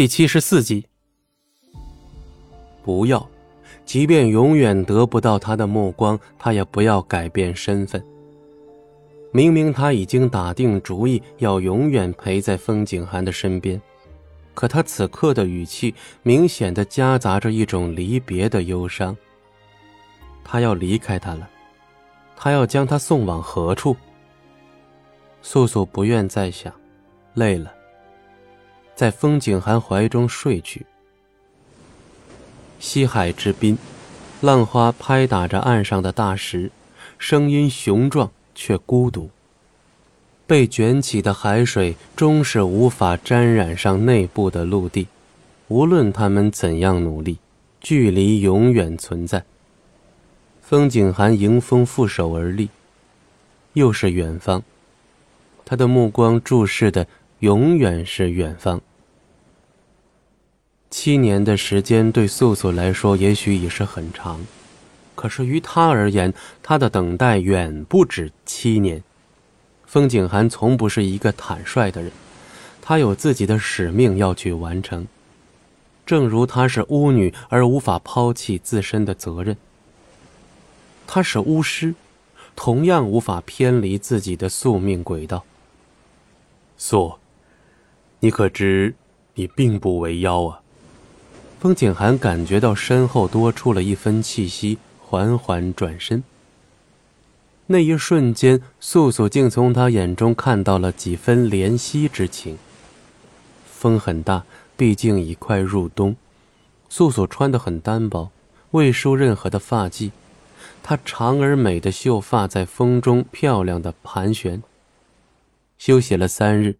第七十四集。不要，即便永远得不到他的目光，他也不要改变身份。明明他已经打定主意要永远陪在风景寒的身边，可他此刻的语气明显的夹杂着一种离别的忧伤。他要离开他了，他要将他送往何处？素素不愿再想，累了。在风景寒怀中睡去。西海之滨，浪花拍打着岸上的大石，声音雄壮却孤独。被卷起的海水终是无法沾染上内部的陆地，无论他们怎样努力，距离永远存在。风景寒迎风负手而立，又是远方，他的目光注视的永远是远方。七年的时间对素素来说也许已是很长，可是于他而言，他的等待远不止七年。风景寒从不是一个坦率的人，他有自己的使命要去完成，正如他是巫女而无法抛弃自身的责任。他是巫师，同样无法偏离自己的宿命轨道。素，你可知你并不为妖啊？风景寒感觉到身后多出了一分气息，缓缓转身。那一瞬间，素素竟从他眼中看到了几分怜惜之情。风很大，毕竟已快入冬。素素穿得很单薄，未梳任何的发髻，她长而美的秀发在风中漂亮的盘旋。休息了三日，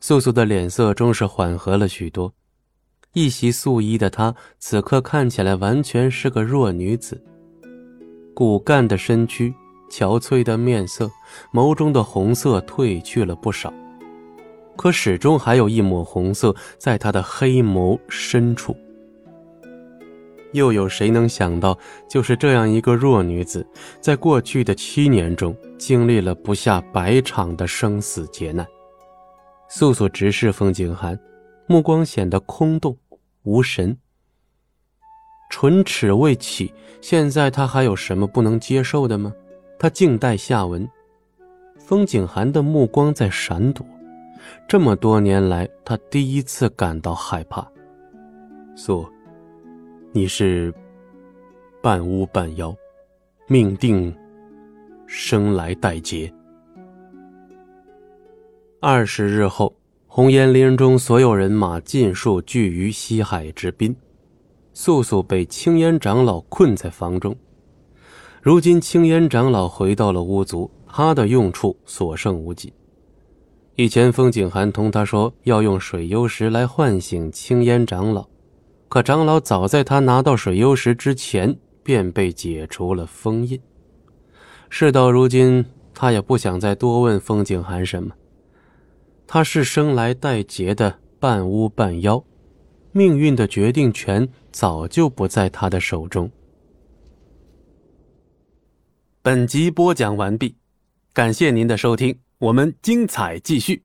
素素的脸色终是缓和了许多。一袭素衣的她，此刻看起来完全是个弱女子。骨干的身躯，憔悴的面色，眸中的红色褪去了不少，可始终还有一抹红色在她的黑眸深处。又有谁能想到，就是这样一个弱女子，在过去的七年中，经历了不下百场的生死劫难？素素直视风景寒，目光显得空洞。无神，唇齿未起，现在他还有什么不能接受的吗？他静待下文。风景寒的目光在闪躲，这么多年来，他第一次感到害怕。素，你是半巫半妖，命定生来带劫。二十日后。红岩林中，所有人马尽数聚于西海之滨。素素被青烟长老困在房中。如今青烟长老回到了巫族，他的用处所剩无几。以前风景寒同他说要用水幽石来唤醒青烟长老，可长老早在他拿到水幽石之前便被解除了封印。事到如今，他也不想再多问风景寒什么。他是生来带劫的半巫半妖，命运的决定权早就不在他的手中。本集播讲完毕，感谢您的收听，我们精彩继续。